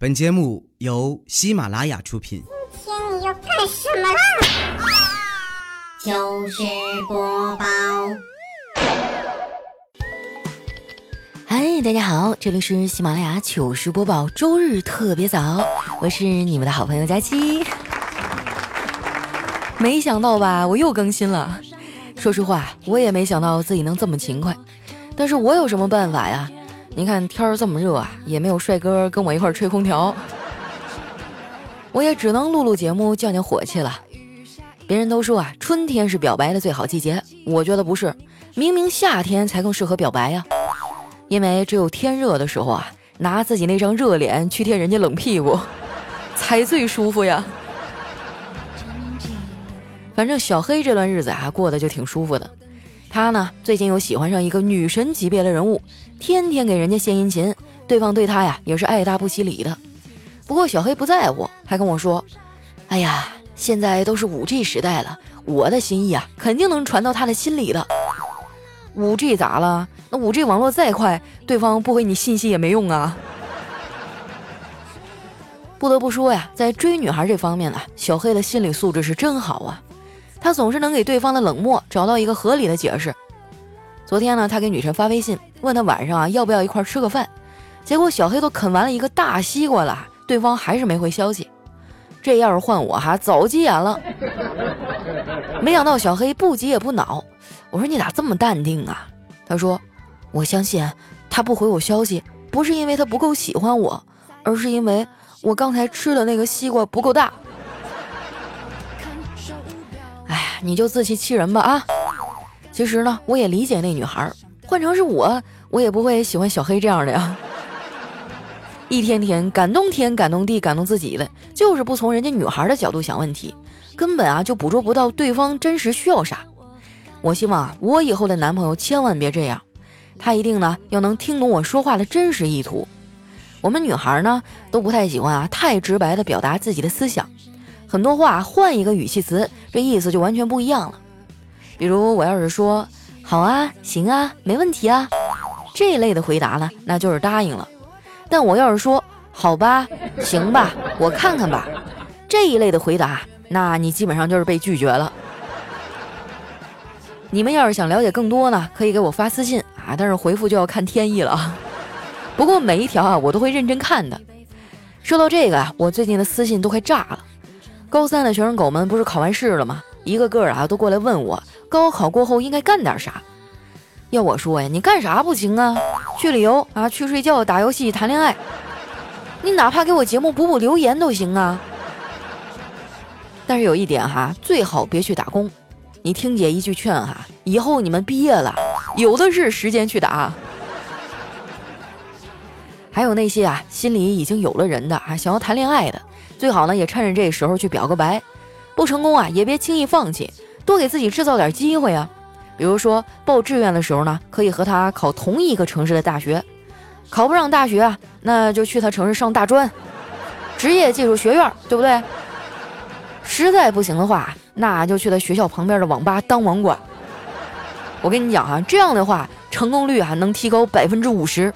本节目由喜马拉雅出品。今天你要干什么啦？糗事播报。嗨，大家好，这里是喜马拉雅糗事播报，周日特别早，我是你们的好朋友佳期。没想到吧，我又更新了。说实话，我也没想到自己能这么勤快，但是我有什么办法呀？您看天儿这么热啊，也没有帅哥跟我一块吹空调，我也只能录录节目降降火气了。别人都说啊，春天是表白的最好季节，我觉得不是，明明夏天才更适合表白呀。因为只有天热的时候啊，拿自己那张热脸去贴人家冷屁股，才最舒服呀。反正小黑这段日子啊，过得就挺舒服的。他呢，最近又喜欢上一个女神级别的人物，天天给人家献殷勤，对方对他呀也是爱搭不理理的。不过小黑不在乎，还跟我说：“哎呀，现在都是五 G 时代了，我的心意啊，肯定能传到他的心里的。五 G 咋了？那五 G 网络再快，对方不回你信息也没用啊。”不得不说呀，在追女孩这方面呢，小黑的心理素质是真好啊。他总是能给对方的冷漠找到一个合理的解释。昨天呢，他给女神发微信，问他晚上啊要不要一块吃个饭。结果小黑都啃完了一个大西瓜了，对方还是没回消息。这要是换我哈，早急眼了。没想到小黑不急也不恼，我说你咋这么淡定啊？他说，我相信他不回我消息，不是因为他不够喜欢我，而是因为我刚才吃的那个西瓜不够大。你就自欺欺人吧啊！其实呢，我也理解那女孩，换成是我，我也不会喜欢小黑这样的呀。一天天感动天，感动地，感动自己的，就是不从人家女孩的角度想问题，根本啊就捕捉不到对方真实需要啥。我希望啊我以后的男朋友千万别这样，他一定呢要能听懂我说话的真实意图。我们女孩呢都不太喜欢啊太直白的表达自己的思想。很多话换一个语气词，这意思就完全不一样了。比如我要是说“好啊，行啊，没问题啊”这一类的回答呢，那就是答应了。但我要是说“好吧，行吧，我看看吧”这一类的回答，那你基本上就是被拒绝了。你们要是想了解更多呢，可以给我发私信啊，但是回复就要看天意了啊。不过每一条啊，我都会认真看的。说到这个啊，我最近的私信都快炸了。高三的学生狗们不是考完试了吗？一个个啊都过来问我，高考过后应该干点啥？要我说呀，你干啥不行啊？去旅游啊，去睡觉、打游戏、谈恋爱，你哪怕给我节目补补留言都行啊。但是有一点哈，最好别去打工。你听姐一句劝哈，以后你们毕业了，有的是时间去打。还有那些啊，心里已经有了人的啊，想要谈恋爱的。最好呢，也趁着这时候去表个白，不成功啊，也别轻易放弃，多给自己制造点机会啊。比如说报志愿的时候呢，可以和他考同一个城市的大学，考不上大学啊，那就去他城市上大专，职业技术学院，对不对？实在不行的话，那就去他学校旁边的网吧当网管。我跟你讲啊，这样的话成功率啊能提高百分之五十。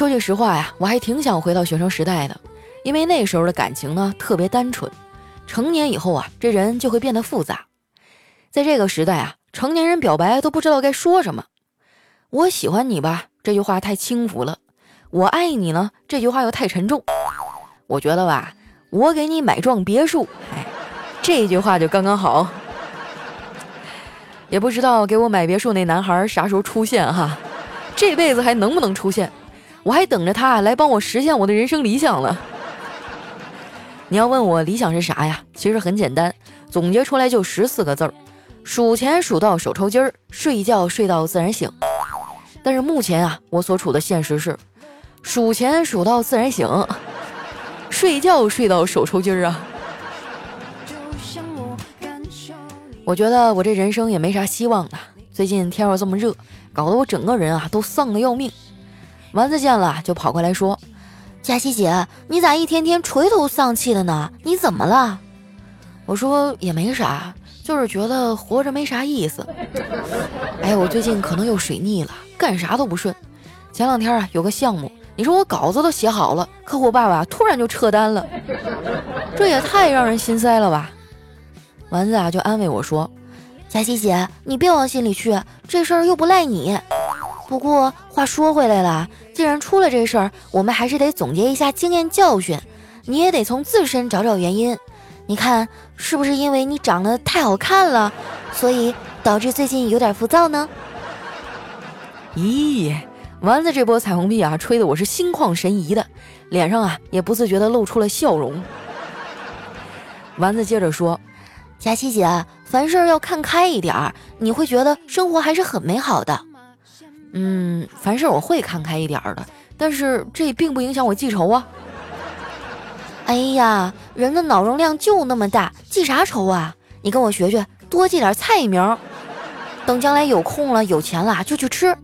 说句实话呀，我还挺想回到学生时代的，因为那时候的感情呢特别单纯。成年以后啊，这人就会变得复杂。在这个时代啊，成年人表白都不知道该说什么。我喜欢你吧，这句话太轻浮了；我爱你呢，这句话又太沉重。我觉得吧，我给你买幢别墅，哎，这句话就刚刚好。也不知道给我买别墅那男孩啥时候出现哈，这辈子还能不能出现？我还等着他来帮我实现我的人生理想了。你要问我理想是啥呀？其实很简单，总结出来就十四个字儿：数钱数到手抽筋儿，睡觉睡到自然醒。但是目前啊，我所处的现实是，数钱数到自然醒，睡觉睡到手抽筋儿啊。我觉得我这人生也没啥希望了。最近天又这么热，搞得我整个人啊都丧的要命。丸子见了就跑过来说：“佳琪姐，你咋一天天垂头丧气的呢？你怎么了？”我说：“也没啥，就是觉得活着没啥意思。哎，我最近可能又水逆了，干啥都不顺，前两天啊有个项目，你说我稿子都写好了，客户爸爸突然就撤单了，这也太让人心塞了吧？丸子啊就安慰我说：“佳琪姐，你别往心里去，这事儿又不赖你。不过话说回来了，既然出了这事儿，我们还是得总结一下经验教训，你也得从自身找找原因。你看是不是因为你长得太好看了，所以导致最近有点浮躁呢？”咦，丸子这波彩虹屁啊，吹得我是心旷神怡的，脸上啊也不自觉地露出了笑容。丸子接着说：“佳琪姐，凡事要看开一点儿，你会觉得生活还是很美好的。”嗯，凡事我会看开一点儿的，但是这并不影响我记仇啊。哎呀，人的脑容量就那么大，记啥仇啊？你跟我学学，多记点菜名，等将来有空了、有钱了就去吃。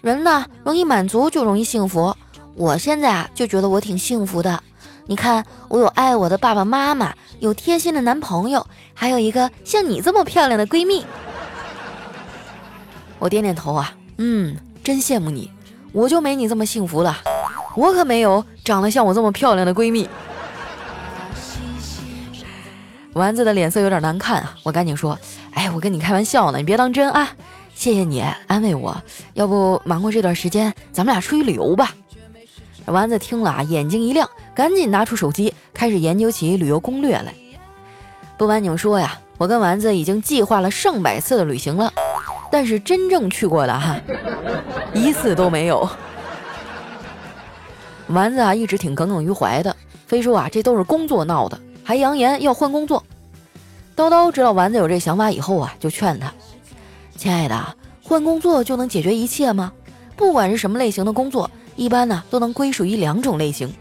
人呢，容易满足就容易幸福。我现在啊，就觉得我挺幸福的。你看，我有爱我的爸爸妈妈，有贴心的男朋友，还有一个像你这么漂亮的闺蜜。我点点头啊，嗯，真羡慕你。我就没你这么幸福了，我可没有长得像我这么漂亮的闺蜜。丸子的脸色有点难看啊，我赶紧说，哎，我跟你开玩笑呢，你别当真啊。谢谢你安慰我，要不忙过这段时间，咱们俩出去旅游吧。丸子听了啊，眼睛一亮，赶紧拿出手机，开始研究起旅游攻略来。不瞒你们说呀，我跟丸子已经计划了上百次的旅行了，但是真正去过的哈，一次都没有。丸子啊，一直挺耿耿于怀的，非说啊这都是工作闹的，还扬言要换工作。叨叨知道丸子有这想法以后啊，就劝他。亲爱的，换工作就能解决一切吗？不管是什么类型的工作，一般呢都能归属于两种类型，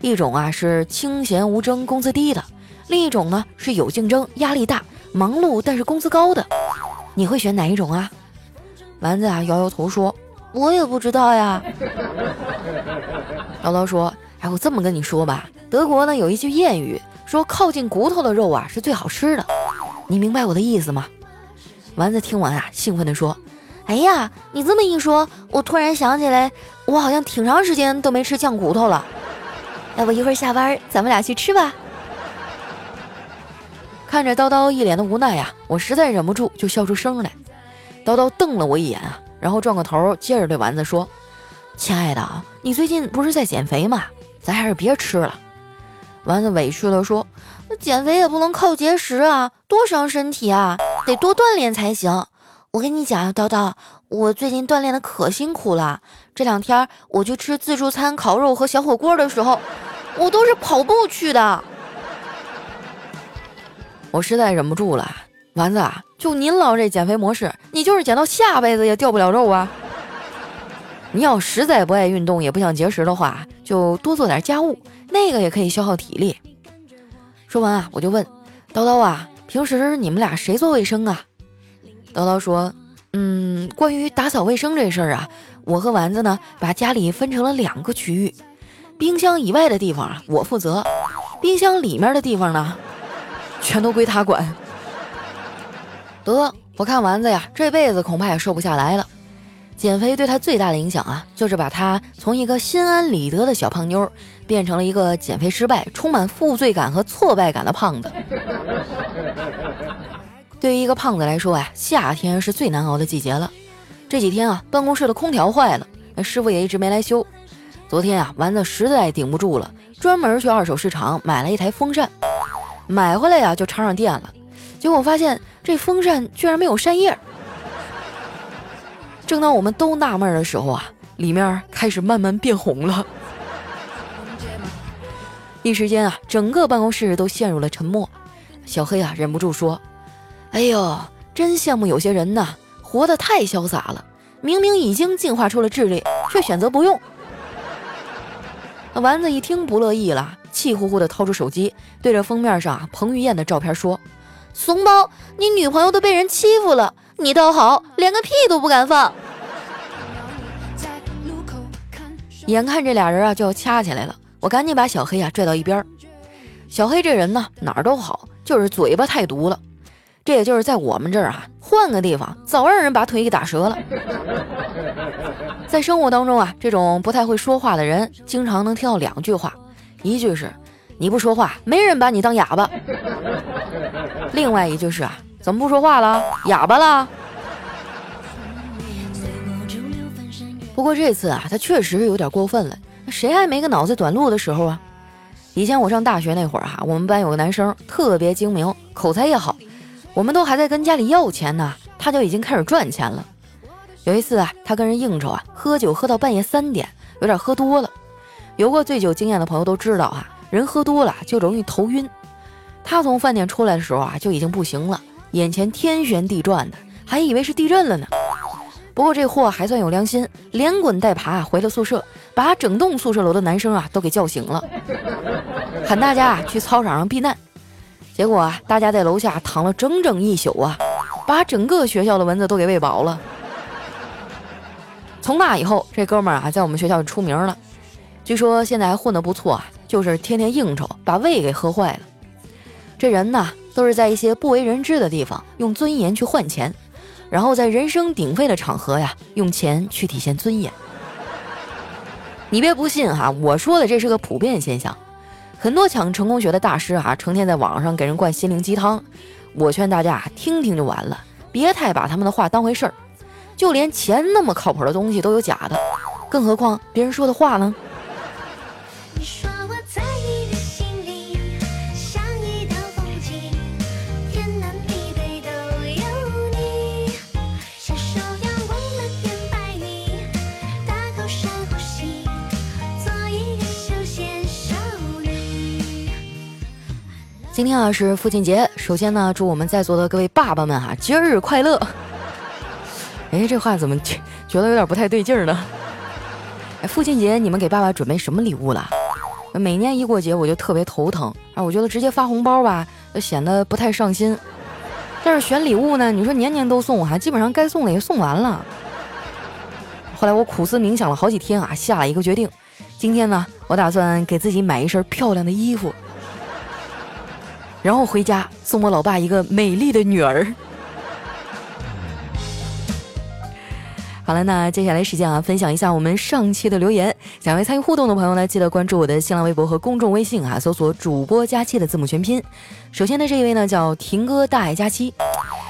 一种啊是清闲无争、工资低的，另一种呢是有竞争、压力大、忙碌但是工资高的。你会选哪一种啊？丸子啊摇摇头说：“我也不知道呀。”叨叨说：“哎，我这么跟你说吧，德国呢有一句谚语，说靠近骨头的肉啊是最好吃的，你明白我的意思吗？”丸子听完啊，兴奋地说：“哎呀，你这么一说，我突然想起来，我好像挺长时间都没吃酱骨头了。要不一会儿下班咱们俩去吃吧？”看着叨叨一脸的无奈呀，我实在忍不住就笑出声来。叨叨瞪了我一眼啊，然后转过头，接着对丸子说：“亲爱的，你最近不是在减肥吗？咱还是别吃了。”丸子委屈地说：“那减肥也不能靠节食啊，多伤身体啊！得多锻炼才行。我跟你讲，叨叨，我最近锻炼的可辛苦了。这两天我去吃自助餐烤肉和小火锅的时候，我都是跑步去的。我实在忍不住了，丸子，啊，就您老这减肥模式，你就是减到下辈子也掉不了肉啊！你要实在不爱运动，也不想节食的话，就多做点家务。”那个也可以消耗体力。说完啊，我就问叨叨啊，平时你们俩谁做卫生啊？叨叨说，嗯，关于打扫卫生这事儿啊，我和丸子呢，把家里分成了两个区域，冰箱以外的地方啊，我负责；冰箱里面的地方呢，全都归他管。得，我看丸子呀，这辈子恐怕也瘦不下来了。减肥对他最大的影响啊，就是把他从一个心安理得的小胖妞，变成了一个减肥失败、充满负罪感和挫败感的胖子。对于一个胖子来说啊，夏天是最难熬的季节了。这几天啊，办公室的空调坏了，那师傅也一直没来修。昨天啊，丸子实在顶不住了，专门去二手市场买了一台风扇，买回来呀就插上电了，结果发现这风扇居然没有扇叶。正当我们都纳闷的时候啊，里面开始慢慢变红了。一时间啊，整个办公室都陷入了沉默。小黑啊，忍不住说：“哎呦，真羡慕有些人呐，活得太潇洒了。明明已经进化出了智力，却选择不用。”丸子一听不乐意了，气呼呼地掏出手机，对着封面上彭于晏的照片说：“怂包，你女朋友都被人欺负了。”你倒好，连个屁都不敢放。眼看这俩人啊就要掐起来了，我赶紧把小黑啊拽到一边。小黑这人呢哪儿都好，就是嘴巴太毒了。这也就是在我们这儿啊，换个地方早让人把腿给打折了。在生活当中啊，这种不太会说话的人，经常能听到两句话，一句是“你不说话，没人把你当哑巴”，另外一句是“啊，怎么不说话了？哑巴了？”不过这次啊，他确实有点过分了。谁还没个脑子短路的时候啊？以前我上大学那会儿哈，我们班有个男生特别精明，口才也好，我们都还在跟家里要钱呢，他就已经开始赚钱了。有一次啊，他跟人应酬啊，喝酒喝到半夜三点，有点喝多了。有过醉酒经验的朋友都知道啊，人喝多了就容易头晕。他从饭店出来的时候啊，就已经不行了，眼前天旋地转的，还以为是地震了呢。不过这货还算有良心，连滚带爬回了宿舍，把整栋宿舍楼的男生啊都给叫醒了，喊大家去操场上避难。结果啊，大家在楼下躺了整整一宿啊，把整个学校的蚊子都给喂饱了。从那以后，这哥们儿啊在我们学校就出名了，据说现在还混得不错啊，就是天天应酬，把胃给喝坏了。这人呢，都是在一些不为人知的地方用尊严去换钱。然后在人声鼎沸的场合呀，用钱去体现尊严。你别不信哈，我说的这是个普遍现象。很多抢成功学的大师哈，成天在网上给人灌心灵鸡汤。我劝大家听听就完了，别太把他们的话当回事儿。就连钱那么靠谱的东西都有假的，更何况别人说的话呢？今天啊是父亲节，首先呢，祝我们在座的各位爸爸们哈节日快乐。哎，这话怎么觉得有点不太对劲呢？哎，父亲节你们给爸爸准备什么礼物了？每年一过节我就特别头疼啊，我觉得直接发红包吧，显得不太上心。但是选礼物呢，你说年年都送哈，基本上该送的也送完了。后来我苦思冥想了好几天啊，下了一个决定，今天呢，我打算给自己买一身漂亮的衣服。然后回家送我老爸一个美丽的女儿。好了，那接下来时间啊，分享一下我们上期的留言。想要参与互动的朋友呢，记得关注我的新浪微博和公众微信啊，搜索“主播佳期”的字母全拼。首先呢，这一位呢叫婷哥大爱佳期，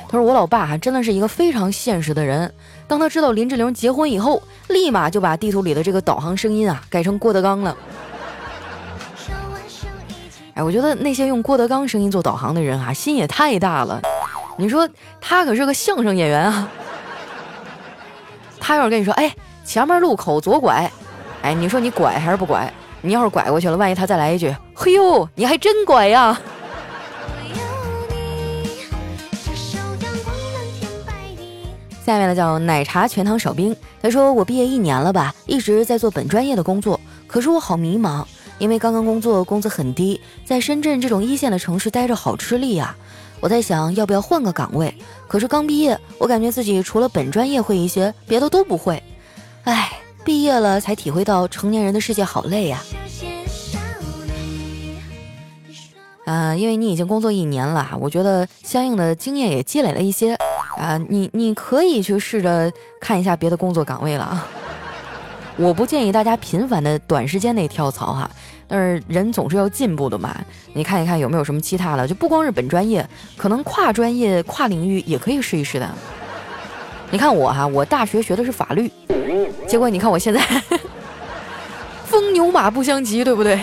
他说我老爸哈真的是一个非常现实的人。当他知道林志玲结婚以后，立马就把地图里的这个导航声音啊改成郭德纲了。哎，我觉得那些用郭德纲声音做导航的人啊，心也太大了。你说他可是个相声演员啊，他要是跟你说，哎，前面路口左拐，哎，你说你拐还是不拐？你要是拐过去了，万一他再来一句，嘿呦，你还真拐呀！下面呢叫奶茶全糖少冰，他说我毕业一年了吧，一直在做本专业的工作，可是我好迷茫。因为刚刚工作，工资很低，在深圳这种一线的城市待着好吃力呀。我在想要不要换个岗位，可是刚毕业，我感觉自己除了本专业会一些，别的都不会。唉，毕业了才体会到成年人的世界好累呀。啊，因为你已经工作一年了，我觉得相应的经验也积累了一些啊，你你可以去试着看一下别的工作岗位了啊。我不建议大家频繁的短时间内跳槽哈，但是人总是要进步的嘛。你看一看有没有什么其他的，就不光是本专业，可能跨专业、跨领域也可以试一试的。你看我哈，我大学学的是法律，结果你看我现在，风牛马不相及，对不对？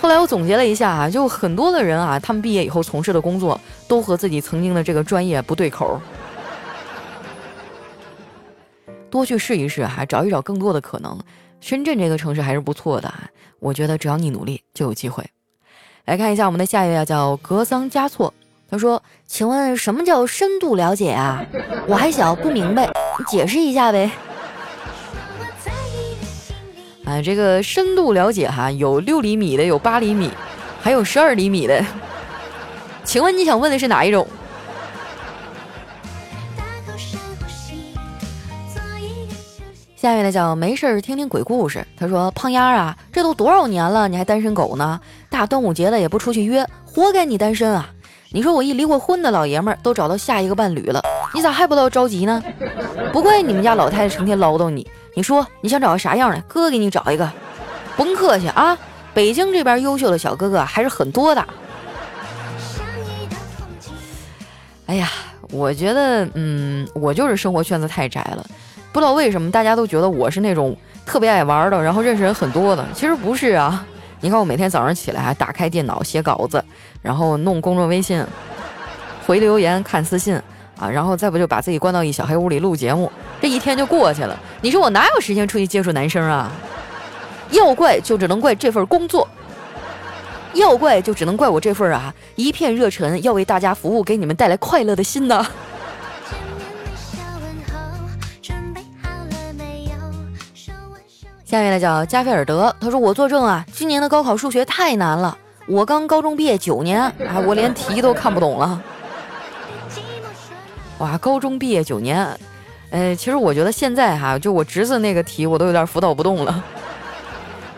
后来我总结了一下啊，就很多的人啊，他们毕业以后从事的工作都和自己曾经的这个专业不对口。多去试一试，还找一找更多的可能。深圳这个城市还是不错的啊，我觉得只要你努力就有机会。来看一下我们的下一位啊，叫格桑加措。他说：“请问什么叫深度了解啊？我还小不明白，你解释一下呗。”啊，这个深度了解哈，有六厘米的，有八厘米，还有十二厘米的。请问你想问的是哪一种？下面的叫没事儿听听鬼故事。他说：“胖丫啊，这都多少年了，你还单身狗呢？大端午节了也不出去约，活该你单身啊！你说我一离过婚的老爷们儿都找到下一个伴侣了，你咋还不到着急呢？不怪你们家老太太成天唠叨你，你说你想找个啥样的？哥给你找一个，甭客气啊。北京这边优秀的小哥哥还是很多的。哎呀，我觉得，嗯，我就是生活圈子太窄了，不知道为什么大家都觉得我是那种特别爱玩的，然后认识人很多的。其实不是啊，你看我每天早上起来还打开电脑写稿子，然后弄公众微信，回留言看私信啊，然后再不就把自己关到一小黑屋里录节目，这一天就过去了。你说我哪有时间出去接触男生啊？要怪就只能怪这份工作。要怪就只能怪我这份啊一片热忱要为大家服务，给你们带来快乐的心呢。下面呢叫加菲尔德，他说我作证啊，今年的高考数学太难了，我刚高中毕业九年，啊，我连题都看不懂了。哇，高中毕业九年，呃，其实我觉得现在哈，就我侄子那个题我都有点辅导不动了，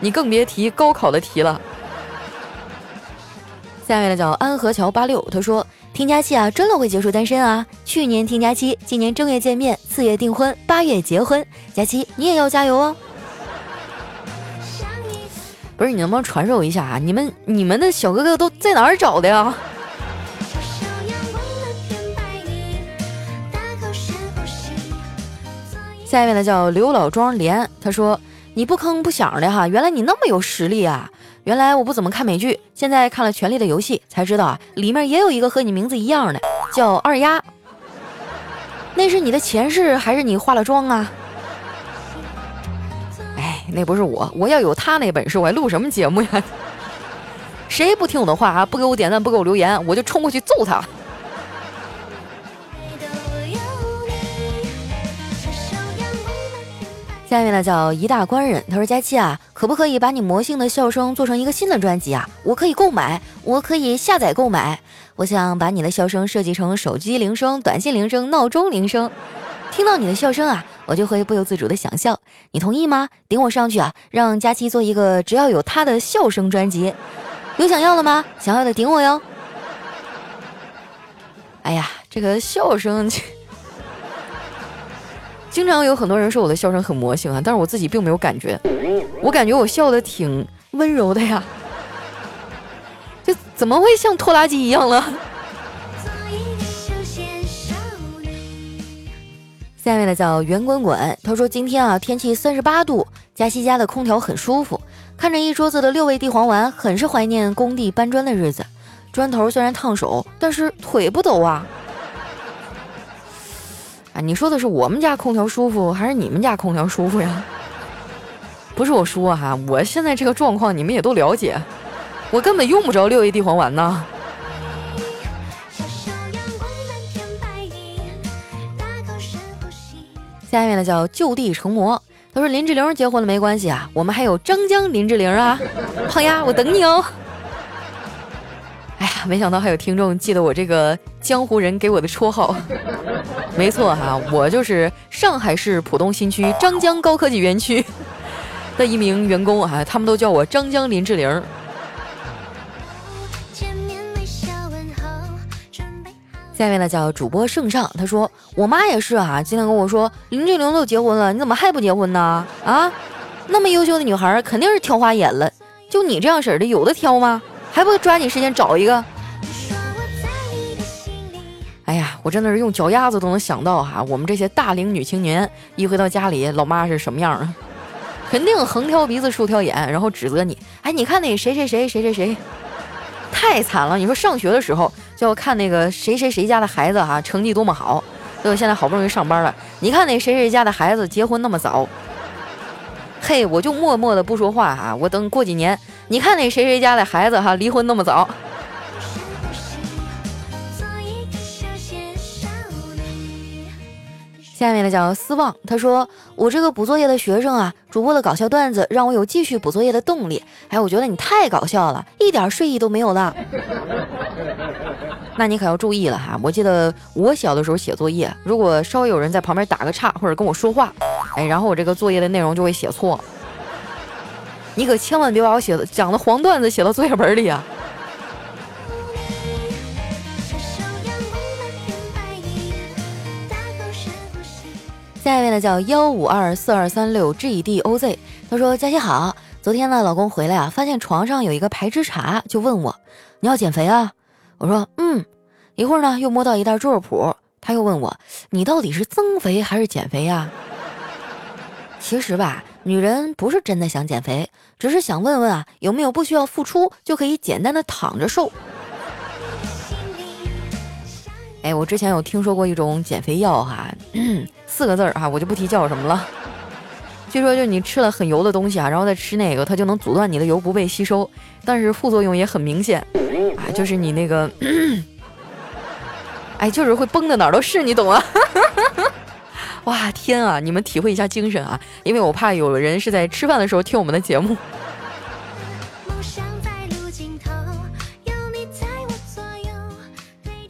你更别提高考的题了。下面的叫安河桥八六，他说：“听佳期啊，真的会结束单身啊！去年听佳期，今年正月见面，四月订婚，八月结婚。佳期你也要加油哦！不是你能不能传授一下啊？你们你们的小哥哥都在哪儿找的呀？”下一位呢叫刘老庄莲，他说：“你不吭不响的哈，原来你那么有实力啊！”原来我不怎么看美剧，现在看了《权力的游戏》，才知道啊，里面也有一个和你名字一样的，叫二丫。那是你的前世还是你化了妆啊？那不是我，我要有他那本事，我还录什么节目呀？谁不听我的话啊？不给我点赞，不给我留言，我就冲过去揍他。下面呢叫一大官人，他说：“佳期啊，可不可以把你魔性的笑声做成一个新的专辑啊？我可以购买，我可以下载购买。我想把你的笑声设计成手机铃声、短信铃声、闹钟铃声，听到你的笑声啊，我就会不由自主的想笑。你同意吗？顶我上去啊，让佳期做一个只要有他的笑声专辑。有想要的吗？想要的顶我哟。哎呀，这个笑声。”经常有很多人说我的笑声很魔性啊，但是我自己并没有感觉，我感觉我笑的挺温柔的呀，就怎么会像拖拉机一样了？下面的叫圆滚滚，他说今天啊天气三十八度，佳西家的空调很舒服，看着一桌子的六味地黄丸，很是怀念工地搬砖的日子，砖头虽然烫手，但是腿不抖啊。啊你说的是我们家空调舒服，还是你们家空调舒服呀？不是我说哈，我现在这个状况你们也都了解，我根本用不着六味地黄丸呢。下面呢叫就地成魔，他说林志玲结婚了没关系啊，我们还有张江林志玲啊，胖丫我等你哦。哎呀，没想到还有听众记得我这个江湖人给我的绰号。没错哈，我就是上海市浦东新区张江高科技园区的一名员工啊，他们都叫我张江林志玲。下面呢叫主播圣上，他说我妈也是啊，经常跟我说林志玲都结婚了，你怎么还不结婚呢？啊，那么优秀的女孩肯定是挑花眼了，就你这样式的有的挑吗？还不抓紧时间找一个？哎呀，我真的是用脚丫子都能想到哈，我们这些大龄女青年一回到家里，老妈是什么样啊？肯定横挑鼻子竖挑眼，然后指责你。哎，你看那谁谁谁谁谁谁，太惨了！你说上学的时候就看那个谁谁谁家的孩子哈，成绩多么好，结果现在好不容易上班了，你看那谁谁家的孩子结婚那么早。嘿，我就默默的不说话哈，我等过几年。你看那谁谁家的孩子哈，离婚那么早。下面的叫思望，他说：“我这个补作业的学生啊，主播的搞笑段子让我有继续补作业的动力。哎，我觉得你太搞笑了，一点睡意都没有了。那你可要注意了哈！我记得我小的时候写作业，如果稍微有人在旁边打个岔或者跟我说话，哎，然后我这个作业的内容就会写错。”你可千万别把我写的讲的黄段子写到作业本里啊！下一位呢叫幺五二四二三六 G D O Z，他说佳琪好，昨天呢老公回来啊，发现床上有一个排脂茶，就问我你要减肥啊？我说嗯。一会儿呢又摸到一袋猪肉脯，他又问我你到底是增肥还是减肥呀？其实吧，女人不是真的想减肥，只是想问问啊有没有不需要付出就可以简单的躺着瘦。哎，我之前有听说过一种减肥药哈，四个字儿哈，我就不提叫什么了。据说就你吃了很油的东西啊，然后再吃那个，它就能阻断你的油不被吸收，但是副作用也很明显，就是你那个，哎，就是会崩的哪儿都是，你懂吗？哇天啊，你们体会一下精神啊，因为我怕有人是在吃饭的时候听我们的节目。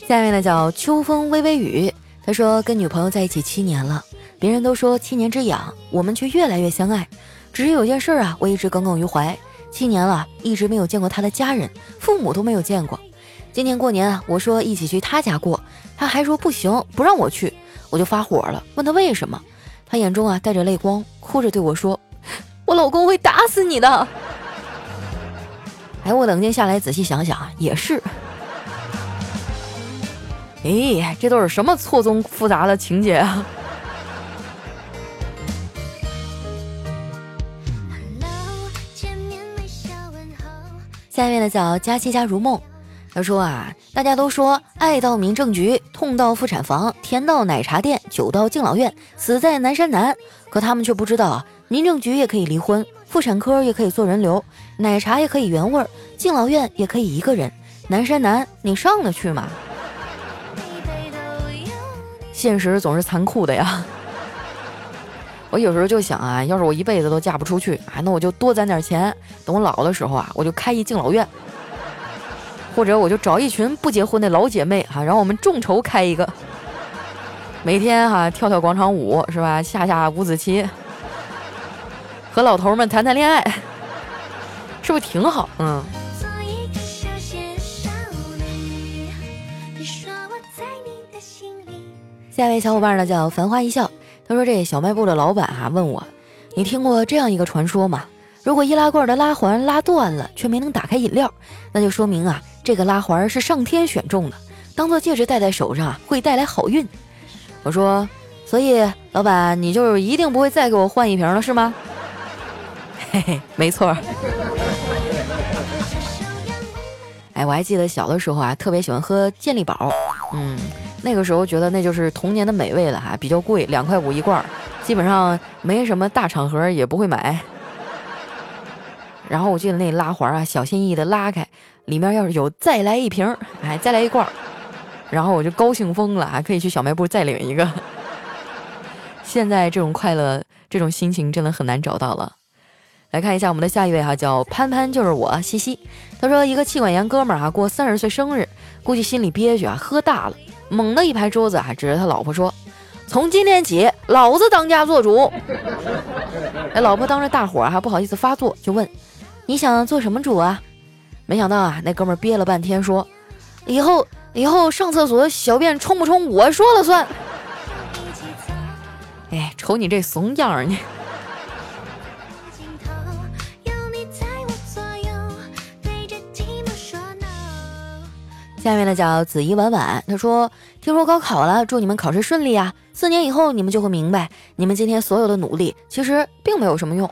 下面呢叫秋风微微雨，他说跟女朋友在一起七年了，别人都说七年之痒，我们却越来越相爱。只是有件事啊，我一直耿耿于怀，七年了，一直没有见过他的家人，父母都没有见过。今年过年啊，我说一起去他家过，他还说不行，不让我去，我就发火了，问他为什么，他眼中啊带着泪光，哭着对我说：“我老公会打死你的。”哎，我冷静下来仔细想想啊，也是。哎，这都是什么错综复杂的情节啊！下面的叫佳期家如梦，他说啊，大家都说爱到民政局，痛到妇产房，甜到奶茶店，久到敬老院，死在南山南。可他们却不知道啊，民政局也可以离婚，妇产科也可以做人流，奶茶也可以原味儿，敬老院也可以一个人。南山南，你上得去吗？现实总是残酷的呀！我有时候就想啊，要是我一辈子都嫁不出去啊，那我就多攒点钱，等我老的时候啊，我就开一敬老院，或者我就找一群不结婚的老姐妹哈，让我们众筹开一个，每天哈跳跳广场舞是吧，下下五子棋，和老头们谈谈恋爱，是不是挺好？嗯。下一位小伙伴呢叫繁花一笑，他说：“这小卖部的老板啊问我，你听过这样一个传说吗？如果易拉罐的拉环拉断了，却没能打开饮料，那就说明啊，这个拉环是上天选中的，当做戒指戴在手上啊，会带来好运。”我说：“所以老板，你就一定不会再给我换一瓶了是吗？” 嘿嘿，没错。哎，我还记得小的时候啊，特别喜欢喝健力宝，嗯。那个时候觉得那就是童年的美味了哈，比较贵，两块五一罐，基本上没什么大场合也不会买。然后我记得那拉环啊，小心翼翼的拉开，里面要是有再来一瓶，哎，再来一罐，然后我就高兴疯了，还可以去小卖部再领一个。现在这种快乐，这种心情真的很难找到了。来看一下我们的下一位哈，叫潘潘，就是我西西。他说一个气管炎哥们儿哈过三十岁生日，估计心里憋屈啊，喝大了。猛地一拍桌子，还指着他老婆说：“从今天起，老子当家做主。”哎，老婆当着大伙儿还不好意思发作，就问：“你想做什么主啊？”没想到啊，那哥们憋了半天说：“以后以后上厕所小便冲不冲我说了算。”哎，瞅你这怂样儿，你。下面呢叫子怡婉婉，她说：“听说高考了，祝你们考试顺利啊！四年以后，你们就会明白，你们今天所有的努力其实并没有什么用。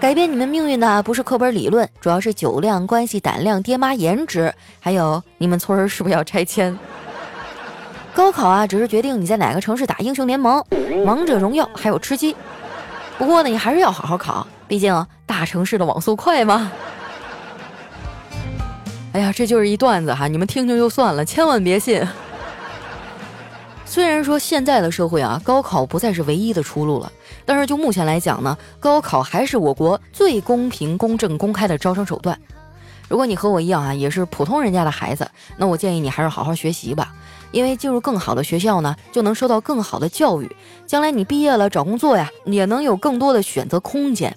改变你们命运的不是课本理论，主要是酒量、关系、胆量、爹妈颜值，还有你们村儿是不是要拆迁？高考啊，只是决定你在哪个城市打英雄联盟、王者荣耀，还有吃鸡。不过呢，你还是要好好考，毕竟大城市的网速快嘛。”哎呀，这就是一段子哈，你们听听就算了，千万别信。虽然说现在的社会啊，高考不再是唯一的出路了，但是就目前来讲呢，高考还是我国最公平、公正、公开的招生手段。如果你和我一样啊，也是普通人家的孩子，那我建议你还是好好学习吧，因为进入更好的学校呢，就能受到更好的教育，将来你毕业了找工作呀，也能有更多的选择空间。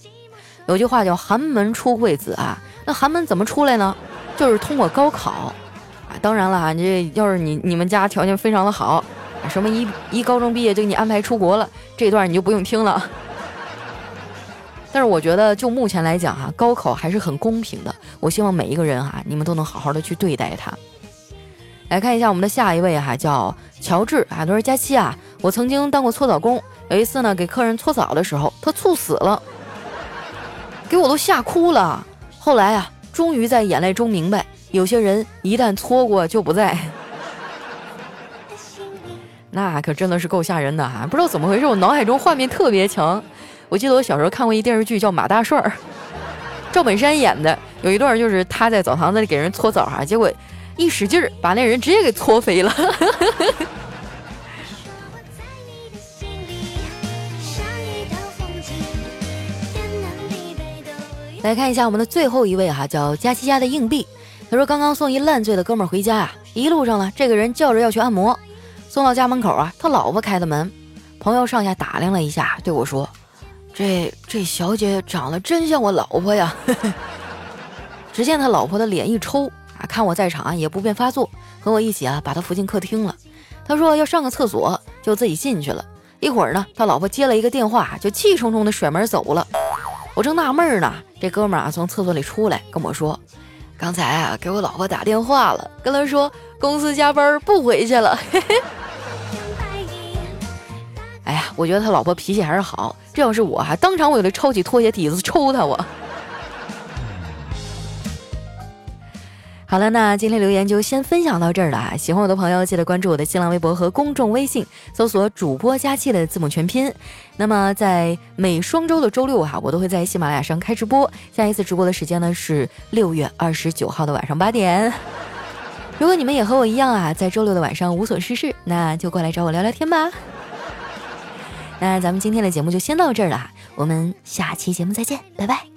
有句话叫“寒门出贵子”啊，那寒门怎么出来呢？就是通过高考，啊，当然了哈，你这要是你你们家条件非常的好，什么一一高中毕业就给你安排出国了，这段你就不用听了。但是我觉得就目前来讲哈，高考还是很公平的。我希望每一个人哈，你们都能好好的去对待它。来看一下我们的下一位哈，叫乔治啊，他说佳期啊，我曾经当过搓澡工，有一次呢给客人搓澡的时候，他猝死了，给我都吓哭了。后来啊，终于在眼泪中明白，有些人一旦错过就不在，那可真的是够吓人的哈！不知道怎么回事，我脑海中画面特别强。我记得我小时候看过一电视剧叫《马大帅》，赵本山演的，有一段就是他在澡堂子里给人搓澡哈，结果。一使劲儿，把那人直接给搓飞了。来看一下我们的最后一位哈，叫佳琪家的硬币。他说刚刚送一烂醉的哥们儿回家啊，一路上呢，这个人叫着要去按摩，送到家门口啊，他老婆开的门。朋友上下打量了一下，对我说：“这这小姐长得真像我老婆呀。” 只见他老婆的脸一抽。啊，看我在场啊，也不便发作，和我一起啊，把他扶进客厅了。他说要上个厕所，就自己进去了。一会儿呢，他老婆接了一个电话，就气冲冲的甩门走了。我正纳闷呢，这哥们儿啊从厕所里出来跟我说，刚才啊给我老婆打电话了，跟她说公司加班不回去了。嘿嘿哎呀，我觉得他老婆脾气还是好，这要是我啊，当场我就得抄起拖鞋底子抽他我。好了，那今天留言就先分享到这儿了啊！喜欢我的朋友，记得关注我的新浪微博和公众微信，搜索“主播佳期”的字母全拼。那么在每双周的周六哈，我都会在喜马拉雅上开直播。下一次直播的时间呢是六月二十九号的晚上八点。如果你们也和我一样啊，在周六的晚上无所事事，那就过来找我聊聊天吧。那咱们今天的节目就先到这儿了，我们下期节目再见，拜拜。